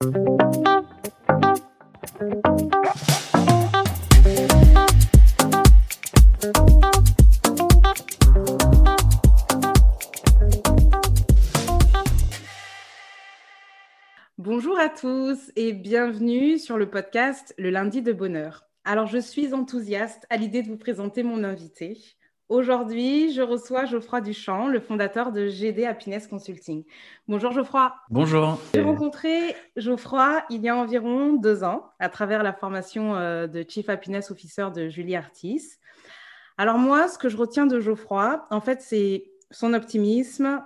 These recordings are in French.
Bonjour à tous et bienvenue sur le podcast Le lundi de bonheur. Alors, je suis enthousiaste à l'idée de vous présenter mon invité. Aujourd'hui, je reçois Geoffroy Duchamp, le fondateur de GD Happiness Consulting. Bonjour Geoffroy. Bonjour. J'ai rencontré Geoffroy il y a environ deux ans à travers la formation euh, de Chief Happiness Officer de Julie Artis. Alors moi, ce que je retiens de Geoffroy, en fait, c'est son optimisme,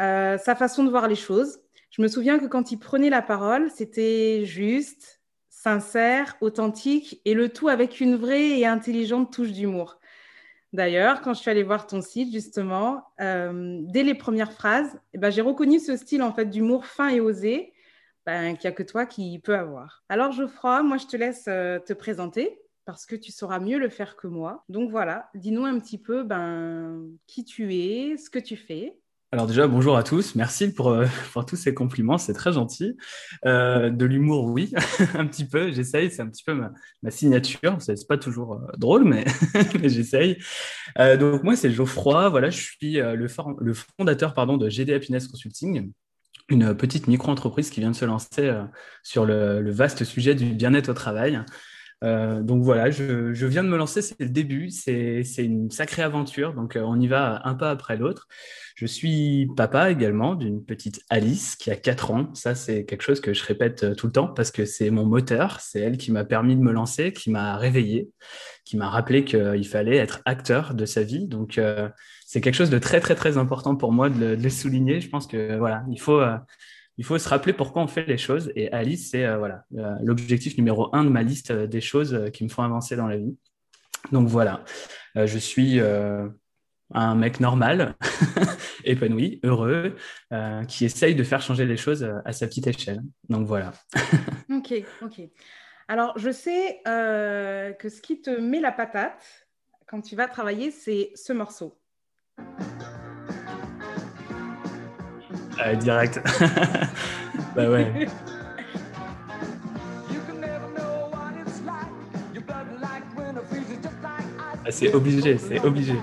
euh, sa façon de voir les choses. Je me souviens que quand il prenait la parole, c'était juste, sincère, authentique et le tout avec une vraie et intelligente touche d'humour. D'ailleurs, quand je suis allée voir ton site, justement, euh, dès les premières phrases, eh ben, j'ai reconnu ce style en fait d'humour fin et osé ben, qu'il n'y a que toi qui peut avoir. Alors, Geoffroy, moi, je te laisse euh, te présenter parce que tu sauras mieux le faire que moi. Donc voilà, dis-nous un petit peu ben, qui tu es, ce que tu fais. Alors déjà, bonjour à tous. Merci pour, euh, tous ces compliments, c'est très gentil. Euh, de l'humour, oui, un petit peu. J'essaye, c'est un petit peu ma, signature. C'est pas toujours euh, drôle, mais, j'essaye. Donc moi, c'est Geoffroy. Voilà, je suis le, fondateur pardon, de GD Happiness Consulting, une petite micro-entreprise qui vient de se lancer sur le, vaste sujet du bien-être au travail. Euh, donc voilà, je, viens de me lancer, c'est le début, c'est une sacrée aventure, donc on y va un pas après l'autre. Je suis papa également d'une petite Alice qui a 4 ans. Ça, c'est quelque chose que je répète euh, tout le temps parce que c'est mon moteur. C'est elle qui m'a permis de me lancer, qui m'a réveillé, qui m'a rappelé qu'il fallait être acteur de sa vie. Donc, euh, c'est quelque chose de très, très, très important pour moi de le, souligner. Je pense que voilà, il faut, euh, il faut se rappeler pourquoi on fait les choses. Et Alice, c'est euh, voilà, l'objectif numéro un de ma liste des choses qui me font avancer dans la vie. Donc voilà, je suis un mec normal, épanoui, heureux, euh, qui essaye de faire changer les choses euh, à sa petite échelle. Donc voilà. ok, ok. Alors, je sais euh, que ce qui te met la patate quand tu vas travailler, c'est ce morceau. Euh, direct. bah ouais. Ah, c'est obligé, c'est obligé.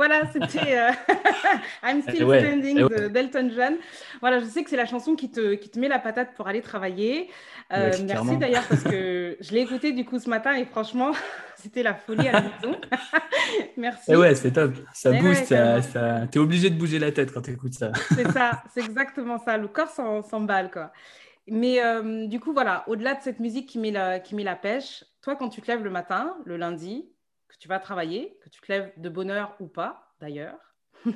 Voilà, c'était euh, I'm Still ouais, Standing ouais. d'Elton John. Voilà, je sais que c'est la chanson qui te, qui te met la patate pour aller travailler. Euh, ouais, merci d'ailleurs parce que je l'ai écouté du coup ce matin et franchement, c'était la folie à la maison. merci. Et ouais, c'est top. Ça et booste, ça, ça... tu es obligé de bouger la tête quand tu écoutes ça. c'est ça, c'est exactement ça. Le corps s'emballe quoi. Mais euh, du coup, voilà, au-delà de cette musique qui met, la, qui met la pêche, toi, quand tu te lèves le matin, le lundi, que tu vas travailler, que tu te lèves de bonne heure ou pas, d'ailleurs,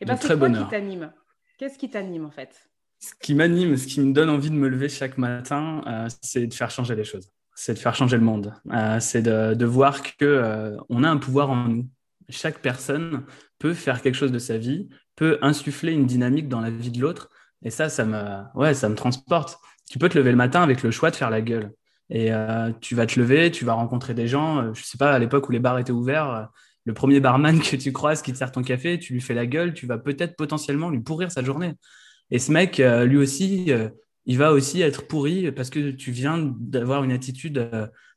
et ben c'est quoi qui t'anime Qu'est-ce qui t'anime en fait? Ce qui m'anime, ce qui me donne envie de me lever chaque matin, euh, c'est de faire changer les choses. C'est de faire changer le monde. Euh, c'est de, de, voir que euh, on a un pouvoir en nous. Chaque personne peut faire quelque chose de sa vie, peut insuffler une dynamique dans la vie de l'autre. Et ça, ça me, ouais, ça me transporte. Tu peux te lever le matin avec le choix de faire la gueule. Et euh, tu vas te lever, tu vas rencontrer des gens. Euh, je sais pas, à l'époque où les bars étaient ouverts, euh, le premier barman que tu croises qui te sert ton café, tu lui fais la gueule, tu vas peut-être potentiellement lui pourrir sa journée. Et ce mec, lui aussi, il va aussi être pourri parce que tu viens d'avoir une attitude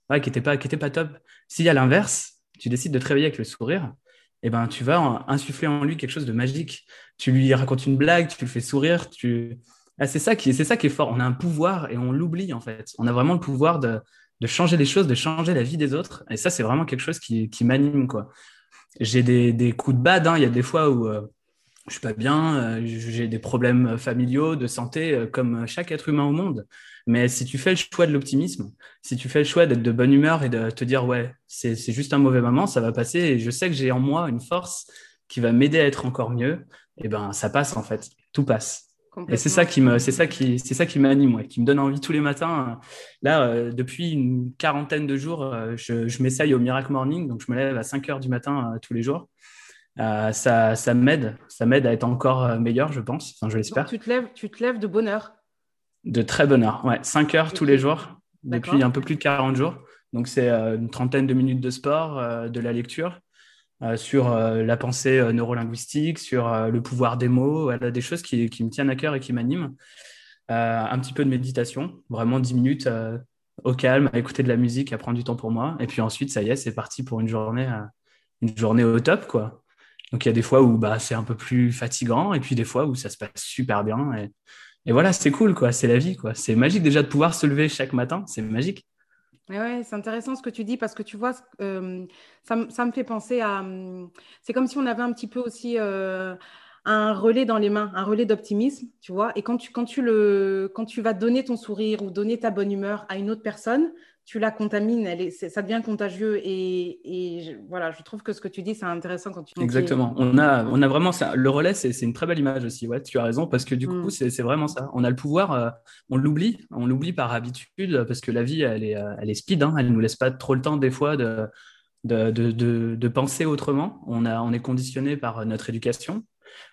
qui n'était pas, qui était pas top. Y a l'inverse, tu décides de te réveiller avec le sourire, eh ben, tu vas insuffler en lui quelque chose de magique. Tu lui racontes une blague, tu le fais sourire, tu ah, c'est ça qui est fort. On a un pouvoir et on l'oublie en fait. On a vraiment le pouvoir de, changer les choses, de changer la vie des autres. Et ça, c'est vraiment quelque chose qui, m'anime. J'ai des, coups de bad. Hein. Il y a des fois où euh, je suis pas bien, j'ai des problèmes familiaux, de santé, comme chaque être humain au monde. Mais si tu fais le choix de l'optimisme, si tu fais le choix d'être de bonne humeur et de te dire, ouais, c'est juste un mauvais moment, ça va passer et je sais que j'ai en moi une force qui va m'aider à être encore mieux, et eh ben ça passe en fait, tout passe. Et c'est ça qui me, c'est ça qui, c'est ça qui m'anime, qui me donne envie tous les matins. Là, euh, depuis une quarantaine de jours, euh, je, je m'essaye au Miracle Morning, donc je me lève à 5 heures du matin euh, tous les jours. ça, ça m'aide, ça m'aide à être encore meilleur, je pense. Enfin, je l'espère. Tu te lèves, tu te lèves de bonne heure. De très bonne heure, ouais. 5 heures tous les jours, depuis un peu plus de 40 jours. Donc, c'est une trentaine de minutes de sport, de la lecture, euh, sur la pensée neurolinguistique, sur le pouvoir des mots, des choses qui, qui, me tiennent à cœur et qui m'animent. un petit peu de méditation, vraiment 10 minutes au calme, à écouter de la musique, à prendre du temps pour moi. Et puis ensuite, ça y est, c'est parti pour une journée, une journée au top, quoi. Donc, il y a des fois où bah, c'est un peu plus fatigant et puis des fois où ça se passe super bien. Et, et voilà, c'est cool, quoi. C'est la vie. C'est magique déjà de pouvoir se lever chaque matin. C'est magique. C'est intéressant ce que tu dis parce que tu vois, euh, ça, me fait penser à. Hum, c'est comme si on avait un petit peu aussi euh, un relais dans les mains, un relais d'optimisme, tu vois. Et quand tu, quand, tu le, quand tu vas donner ton sourire ou donner ta bonne humeur à une autre personne, tu la contamines, elle est, ça devient contagieux. Et, voilà, je trouve que ce que tu dis, c'est intéressant quand tu. Exactement. On a, on a vraiment ça. Le relais, c'est une très belle image aussi. Ouais, tu as raison, parce que du coup, mm. c'est vraiment ça. On a le pouvoir, euh, on l'oublie, on l'oublie par habitude, parce que la vie, elle est, euh, elle est speed. Hein, elle ne nous laisse pas trop le temps, des fois, de, de, de, de penser autrement. On, a, on est conditionné par notre éducation.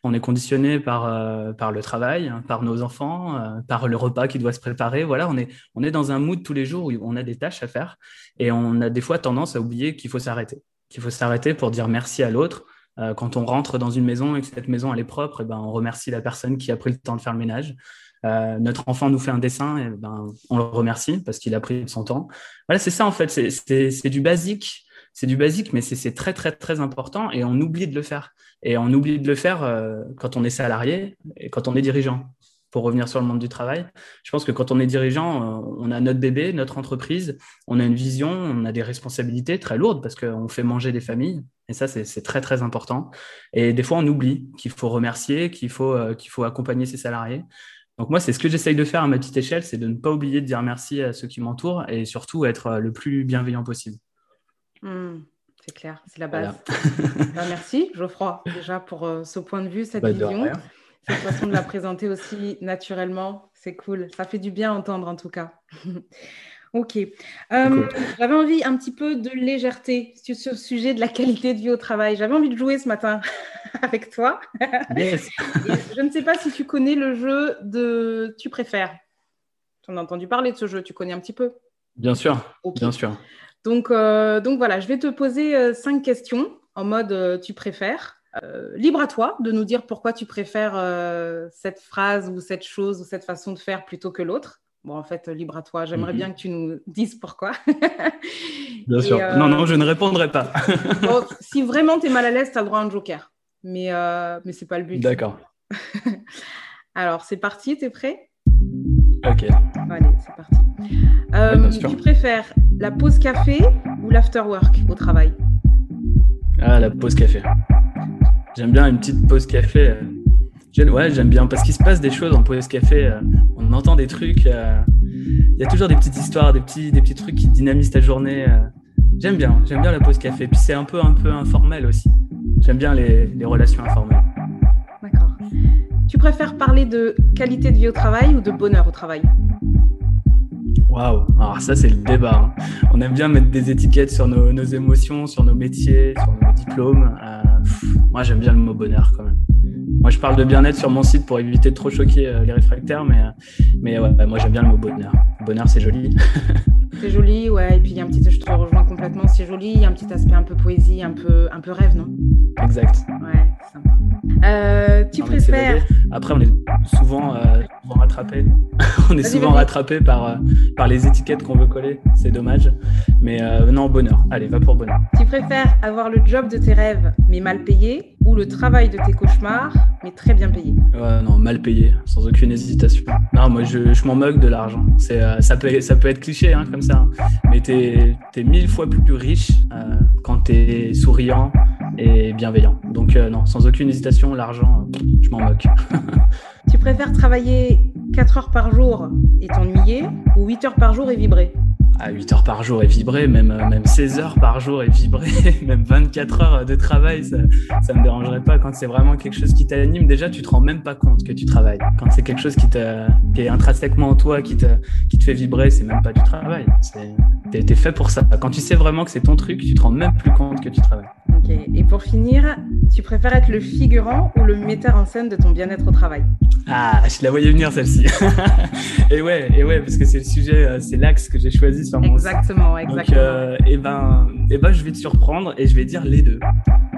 On est conditionné par, euh, par le travail, hein, par nos enfants, euh, par le repas qui doit se préparer. Voilà, on est, on est dans un mood tous les jours où on a des tâches à faire et on a des fois tendance à oublier qu'il faut s'arrêter, qu'il faut s'arrêter pour dire merci à l'autre. Euh, quand on rentre dans une maison et que cette maison elle est propre, eh ben, on remercie la personne qui a pris le temps de faire le ménage. notre enfant nous fait un dessin, et ben, on le remercie parce qu'il a pris son temps. Voilà, c'est ça en fait, c'est du basique c'est du basique, mais c'est très, très, très important et on oublie de le faire. Et on oublie de le faire euh, quand on est salarié et quand on est dirigeant. Pour revenir sur le monde du travail, je pense que quand on est dirigeant, euh, on a notre bébé, notre entreprise, on a une vision, on a des responsabilités très lourdes parce qu'on fait manger des familles. Et ça, c'est très, très important. Et des fois, on oublie qu'il faut remercier, qu'il faut, euh, qu'il faut accompagner ses salariés. Donc moi, c'est ce que j'essaye de faire à ma petite échelle, c'est de ne pas oublier de dire merci à ceux qui m'entourent et surtout être le plus bienveillant possible. Hmm, c'est clair, c'est la base. Bah, merci Geoffroy déjà pour euh, ce point de vue, cette bah, vision, cette façon de la présenter aussi naturellement. C'est cool, ça fait du bien entendre en tout cas. ok. Euh, j'avais envie un petit peu de légèreté sur le sujet de la qualité de vie au travail. J'avais envie de jouer ce matin avec toi. je ne sais pas si tu connais le jeu de Tu préfères. Tu en as entendu parler de ce jeu, tu connais un petit peu? Bien sûr, bien sûr. Donc, euh, donc voilà, je vais te poser euh, cinq questions en mode euh, tu préfères. libre à toi de nous dire pourquoi tu préfères cette phrase ou cette chose ou cette façon de faire plutôt que l'autre. Bon, en fait, libre à toi. J'aimerais mhm. bien que tu nous dises pourquoi. bien sûr. Non, non, je ne répondrai pas. si vraiment tu es mal à l'aise, tu as le droit à un joker. Mais, mais ce n'est pas le but. D'accord. Alors, c'est parti. Tu es prêt? Ok. Allez, c'est parti. Euh, tu préfères la pause café ou l'afterwork au travail Ah, la pause café. J'aime bien une petite pause café. Ouais, j'aime bien parce qu'il se passe des choses en pause café. Euh, on entend des trucs. Euh, il y a toujours des petites histoires, des petits, des petits trucs qui dynamisent ta journée. J'aime bien, j'aime bien la pause café. Puis c'est un peu, un peu informel aussi. J'aime bien les, les relations informelles. Tu préfères parler de qualité de vie au travail ou de bonheur au travail Waouh, alors ça c'est le débat. Hein. On aime bien mettre des étiquettes sur nos, émotions, sur nos métiers, sur nos diplômes. Euh, moi j'aime bien le mot bonheur quand même. Moi je parle de bien-être sur mon site pour éviter de trop choquer euh, les réfractaires, mais, euh, mais ouais, moi j'aime bien le mot bonheur. Bonheur c'est joli. c'est joli, ouais, et puis il y a un petit, je te rejoins complètement, c'est joli, il y a un petit aspect un peu poésie, un peu, un peu rêve, non? Exact. Ouais, tu préfères. Après, on est souvent, euh, rattrapé. on est souvent rattrapé par, euh, par les étiquettes qu'on veut coller. C'est dommage. Mais non, bonheur. Allez, va pour bonheur. Tu préfères avoir le job de tes rêves, mais mal payé, ou le travail de tes cauchemars, mais très bien payé? Ouais, non, mal payé, sans aucune hésitation. Non, moi, je, je m'en moque de l'argent. C'est, ça, peut, ça peut être cliché, hein, comme ça. Hein. Mais t'es, es mille fois plus riche quand t'es souriant, et bienveillant. Donc non, sans aucune hésitation, l'argent, je m'en moque. tu préfères travailler 4 heures par jour et t'ennuyer ou 8 heures par jour et vibrer? À 8 heures par jour et vibrer, même, même 16 heures par jour et vibrer, même 24 heures de travail, ça ne me dérangerait pas. Quand c'est vraiment quelque chose qui t'anime, déjà, tu te rends même pas compte que tu travailles. Quand c'est quelque chose qui, qui est intrinsèquement en toi, qui te, qui te fait vibrer, c'est même pas du travail. T'es es fait pour ça. Quand tu sais vraiment que c'est ton truc, tu te rends même plus compte que tu travailles. Ok. Et pour finir, tu préfères être le figurant ou le metteur en scène de ton bien-être au travail? Ah, je la voyais venir celle-ci. et ouais, et ouais, parce que c'est le sujet, euh, c'est l'axe que j'ai choisi sur mon Exactement, exactement. Donc, euh, et ben, et ben, je vais te surprendre et je vais dire les deux.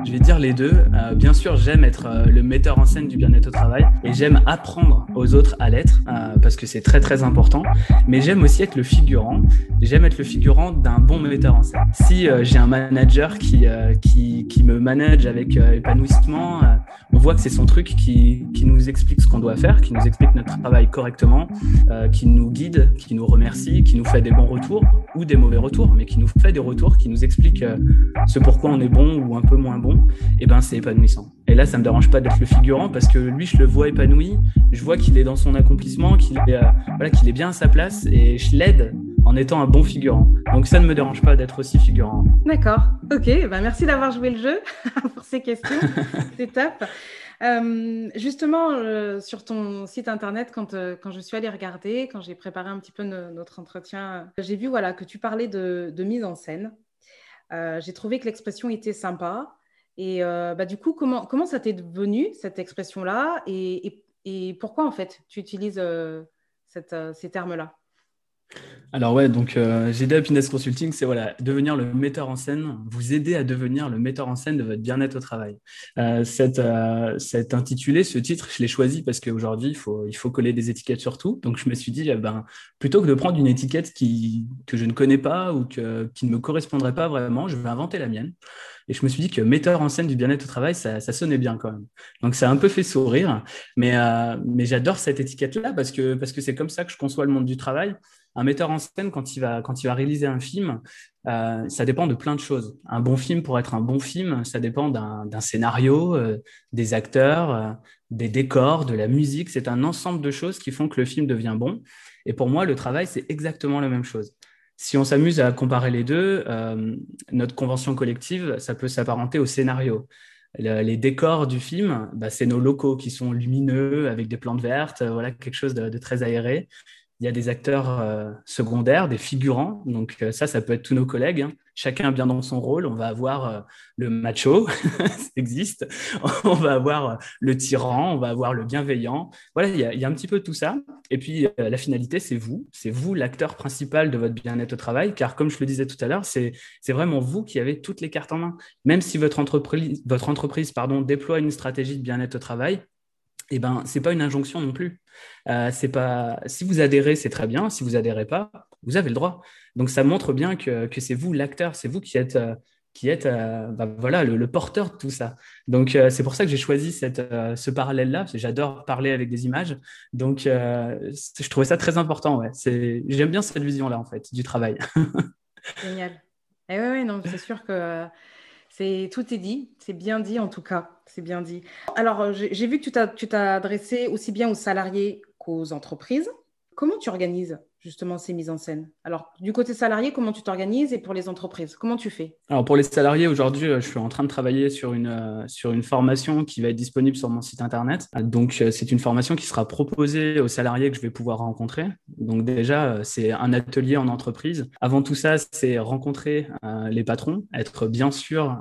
Je vais dire les deux. Euh, bien sûr, j'aime être euh, le metteur en scène du bien-être au travail et j'aime apprendre aux autres à l'être euh, parce que c'est très très important. Mais j'aime aussi être le figurant. J'aime être le figurant d'un bon metteur en scène. Si j'ai un manager qui, qui, qui, me manage avec épanouissement, on voit que c'est son truc qui, qui nous explique ce qu'on doit faire, qui nous explique notre travail correctement, qui nous guide, qui nous remercie, qui nous fait des bons retours ou des mauvais retours, mais qui nous fait des retours, qui nous explique ce pourquoi on est bon ou un peu moins bon et eh ben c'est épanouissant. Et là, ça me dérange pas d'être le figurant parce que lui, je le vois épanoui, je vois qu'il est dans son accomplissement, qu'il est, euh, voilà, qu'il est bien à sa place et je l'aide en étant un bon figurant. Donc ça ne me dérange pas d'être aussi figurant. D'accord, ok, ben, merci d'avoir joué le jeu pour ces questions, c'est top. Euh, justement, euh, sur ton site internet, quand, quand je suis allée regarder, quand j'ai préparé un petit peu notre entretien, j'ai vu voilà, que tu parlais de, de mise en scène. j'ai trouvé que l'expression était sympa. Et euh, bah, du coup, comment, comment ça t'est venu, cette expression-là? Et, et, pourquoi, en fait, tu utilises euh, cette, euh, ces termes-là? Alors ouais, donc euh, GD Happiness Consulting, c'est voilà, devenir le metteur en scène, vous aider à devenir le metteur en scène de votre bien-être au travail. Euh, cet, intitulé, ce titre, je l'ai choisi parce qu'aujourd'hui, il faut, il faut coller des étiquettes sur tout. Donc je me suis dit, ben, plutôt que de prendre une étiquette qui, que je ne connais pas ou que, qui ne me correspondrait pas vraiment, je vais inventer la mienne. Et je me suis dit que metteur en scène du bien-être au travail, ça, sonnait bien quand même. Donc ça a un peu fait sourire, mais, euh, mais j'adore cette étiquette-là parce que parce que c'est comme ça que je conçois le monde du travail. Un metteur en scène, quand il va, quand il va réaliser un film, euh, ça dépend de plein de choses. Un bon film, pour être un bon film, ça dépend d'un scénario, euh, des acteurs, des décors, de la musique. C'est un ensemble de choses qui font que le film devient bon. Et pour moi, le travail, c'est exactement la même chose. Si on s'amuse à comparer les deux, euh, notre convention collective, ça peut s'apparenter au scénario. les décors du film, bah, c'est nos locaux qui sont lumineux avec des plantes vertes, voilà quelque chose de très aéré il y a des acteurs euh, secondaires, des figurants. Donc euh, ça, ça peut être tous nos collègues. Hein. Chacun bien dans son rôle. On va avoir euh, le macho, ça existe. On va avoir le tyran, on va avoir le bienveillant. Voilà, il y, a, un petit peu tout ça. Et puis la finalité, c'est vous. C'est vous l'acteur principal de votre bien-être au travail. Car comme je le disais tout à l'heure, c'est vraiment vous qui avez toutes les cartes en main. Même si votre entreprise, votre entreprise pardon, déploie une stratégie de bien-être au travail, eh ben, c'est pas une injonction non plus. Euh, pas si vous adhérez, c'est très bien. Si vous adhérez pas, vous avez le droit. Donc ça montre bien que, que c'est vous l'acteur, c'est vous qui êtes euh, qui êtes euh, bah, voilà le, porteur de tout ça. Donc c'est pour ça que j'ai choisi cette, ce parallèle-là. parce que J'adore parler avec des images. Donc je trouvais ça très important. Ouais. J'aime bien cette vision-là en fait du travail. Génial. Et eh oui, non, c'est sûr que c'est tout est dit, c'est bien dit en tout cas, c'est bien dit. Alors, euh, j'ai vu que tu t'as adressé aussi bien aux salariés qu'aux entreprises. Comment tu organises? Justement ces mises en scène Alors, du côté salarié, comment tu t'organises et pour les entreprises, comment tu fais? Alors, pour les salariés, aujourd'hui, euh, je suis en train de travailler sur une, euh, sur une formation qui va être disponible sur mon site internet. Donc, c'est une formation qui sera proposée aux salariés que je vais pouvoir rencontrer. Donc, déjà, c'est un atelier en entreprise. Avant tout ça, c'est rencontrer les patrons, être bien sûr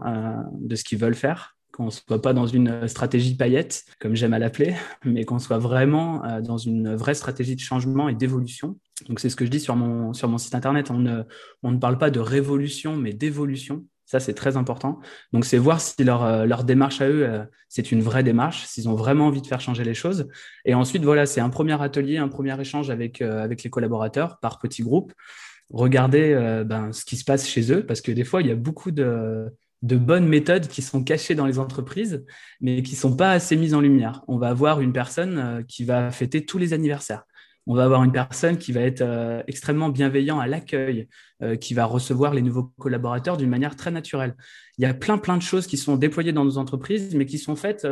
de ce qu'ils veulent faire qu'on soit pas dans une stratégie paillette, comme j'aime à l'appeler, mais qu'on soit vraiment euh, dans une vraie stratégie de changement et d'évolution. Donc c'est ce que je dis sur mon, site internet. On ne, parle pas de révolution, mais d'évolution. Ça, c'est très important. Donc, c'est voir si leur, euh, démarche à eux, euh, c'est une vraie démarche, s'ils ont vraiment envie de faire changer les choses. Et ensuite, voilà, c'est un premier atelier, un premier échange avec, avec les collaborateurs par petits groupes. Regarder ben, ce qui se passe chez eux, parce que des fois, il y a beaucoup de, de bonnes méthodes qui sont cachées dans les entreprises, mais qui sont pas assez mises en lumière. On va avoir une personne euh, qui va fêter tous les anniversaires. On va avoir une personne qui va être euh, extrêmement bienveillant à l'accueil, euh, qui va recevoir les nouveaux collaborateurs d'une manière très naturelle. Il y a plein, plein de choses qui sont déployées dans nos entreprises, mais qui sont faites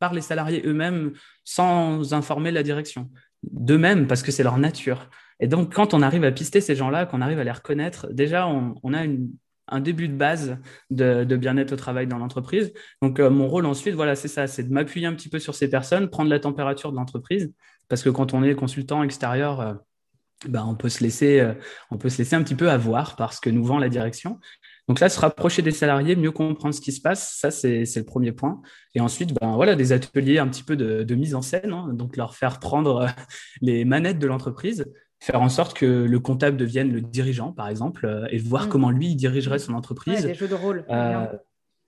par les salariés eux-mêmes sans informer la direction. D'eux-mêmes, parce que c'est leur nature. Et donc, quand on arrive à pister ces gens-là, qu'on arrive à les reconnaître, déjà, on, a un début de base de, bien-être au travail dans l'entreprise. Donc, mon rôle ensuite, voilà, c'est ça, c'est de m'appuyer un petit peu sur ces personnes, prendre la température de l'entreprise parce que quand on est consultant extérieur, euh, ben, on, peut se laisser, euh, on peut se laisser un petit peu avoir par ce que nous vend la direction. Donc là, se rapprocher des salariés, mieux comprendre ce qui se passe, ça c'est le premier point. Et ensuite, ben, voilà, des ateliers un petit peu de, mise en scène, hein. donc leur faire prendre euh, les manettes de l'entreprise, faire en sorte que le comptable devienne le dirigeant, par exemple, et voir mmh. comment lui il dirigerait son entreprise. des jeux de rôle.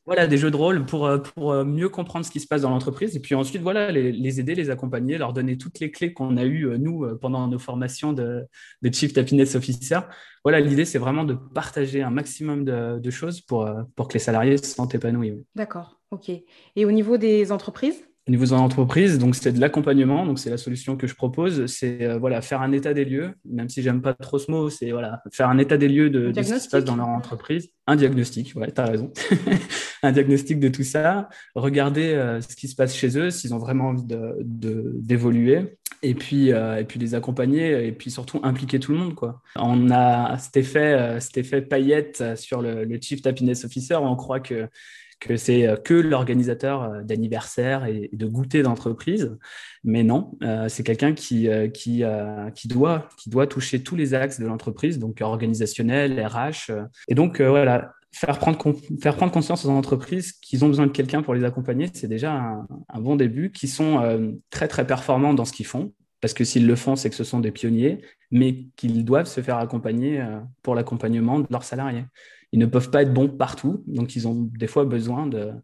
Voilà, des jeux de rôle pour, euh, pour euh, mieux comprendre ce qui se passe dans l'entreprise et puis ensuite, voilà, les, aider, les accompagner, leur donner toutes les clés qu'on a eues, euh, nous, pendant nos formations de, de Chief Happiness Officer. Voilà, l'idée, c'est vraiment de partager un maximum de, choses pour, pour que les salariés se sentent épanouis. D'accord, OK. Et au niveau des entreprises? Au niveau de l'entreprise, donc c'est de l'accompagnement, donc c'est la solution que je propose, c'est euh, voilà faire un état des lieux, même si j'aime pas trop ce mot, c'est voilà faire un état des lieux de, ce qui se passe dans leur entreprise, un diagnostic, ouais, tu as raison, un diagnostic de tout ça, regarder euh, ce qui se passe chez eux, s'ils ont vraiment envie d'évoluer, de, et puis euh, et puis les accompagner et puis surtout impliquer tout le monde quoi. On a cet effet cet effet paillette sur le, le chief happiness officer, on croit que que c'est euh, que l'organisateur euh, d'anniversaire et de goûter d'entreprise. Mais non, euh, c'est quelqu'un qui, qui, doit, qui doit toucher tous les axes de l'entreprise, donc organisationnel, RH. Et donc, voilà, faire prendre, faire prendre conscience aux entreprises qu'ils ont besoin de quelqu'un pour les accompagner, c'est déjà un, un, bon début, qui sont très, très performants dans ce qu'ils font. Parce que s'ils le font, c'est que ce sont des pionniers, mais qu'ils doivent se faire accompagner pour l'accompagnement de leurs salariés ils ne peuvent pas être bons partout, donc ils ont des fois besoin de,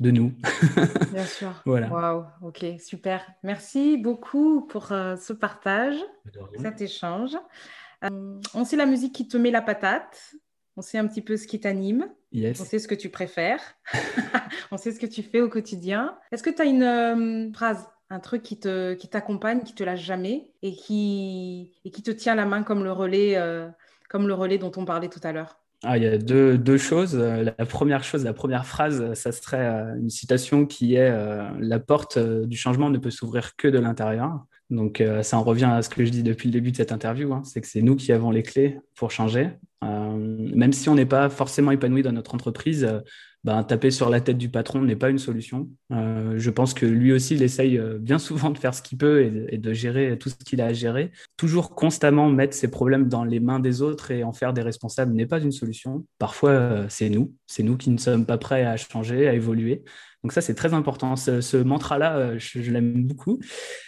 de nous. Bien sûr. voilà. Waouh, ok, super. Merci beaucoup pour euh, ce partage, cet échange. Euh, on sait la musique qui te met la patate, on sait un petit peu ce qui t'anime, on sait ce que tu préfères, on sait ce que tu fais au quotidien. Est-ce que tu as une euh, phrase un truc qui te qui t'accompagne, qui te lâche jamais et qui et qui te tient la main comme le relais comme le relais dont on parlait tout à l'heure? Ah, il y a deux, choses. La première chose, la première phrase, ça serait euh, une citation qui est euh, La porte euh, du changement ne peut s'ouvrir que de l'intérieur. Donc, ça en revient à ce que je dis depuis le début de cette interview, hein, c'est que c'est nous qui avons les clés pour changer. même si on n'est pas forcément épanoui dans notre entreprise, ben, taper sur la tête du patron n'est pas une solution. Euh, je pense que lui aussi, il essaye euh, bien souvent de faire ce qu'il peut et, de gérer tout ce qu'il a à gérer. Toujours constamment mettre ses problèmes dans les mains des autres et en faire des responsables n'est pas une solution. Parfois, euh, c'est nous. C'est nous qui ne sommes pas prêts à changer, à évoluer. Donc ça, c'est très important. Ce, mantra-là, euh, je, l'aime beaucoup.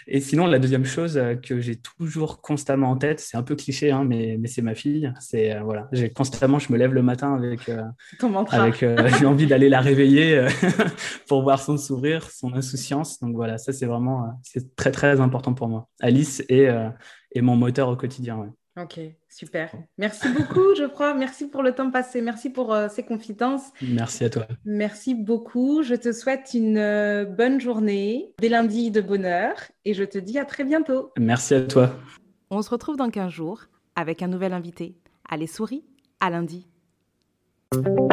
Et sinon, la deuxième chose euh, que j'ai toujours constamment en tête, c'est un peu cliché, hein, mais, mais c'est ma fille. C'est euh, voilà, j'ai constamment, je me lève le matin avec, avec j'ai envie d'aller la réveiller pour voir son sourire, son insouciance. Donc voilà, ça c'est vraiment, c'est très très important pour moi. Alice est, est mon moteur au quotidien. Ouais. Ok, super. Merci beaucoup, je crois. Merci pour le temps passé. Merci pour euh, ces confidences. Merci à toi. Merci beaucoup. Je te souhaite une euh, bonne journée, des lundis de bonheur et je te dis à très bientôt. Merci à toi. On se retrouve dans 15 jours avec un nouvel invité. Allez, souris, à lundi. Thank you.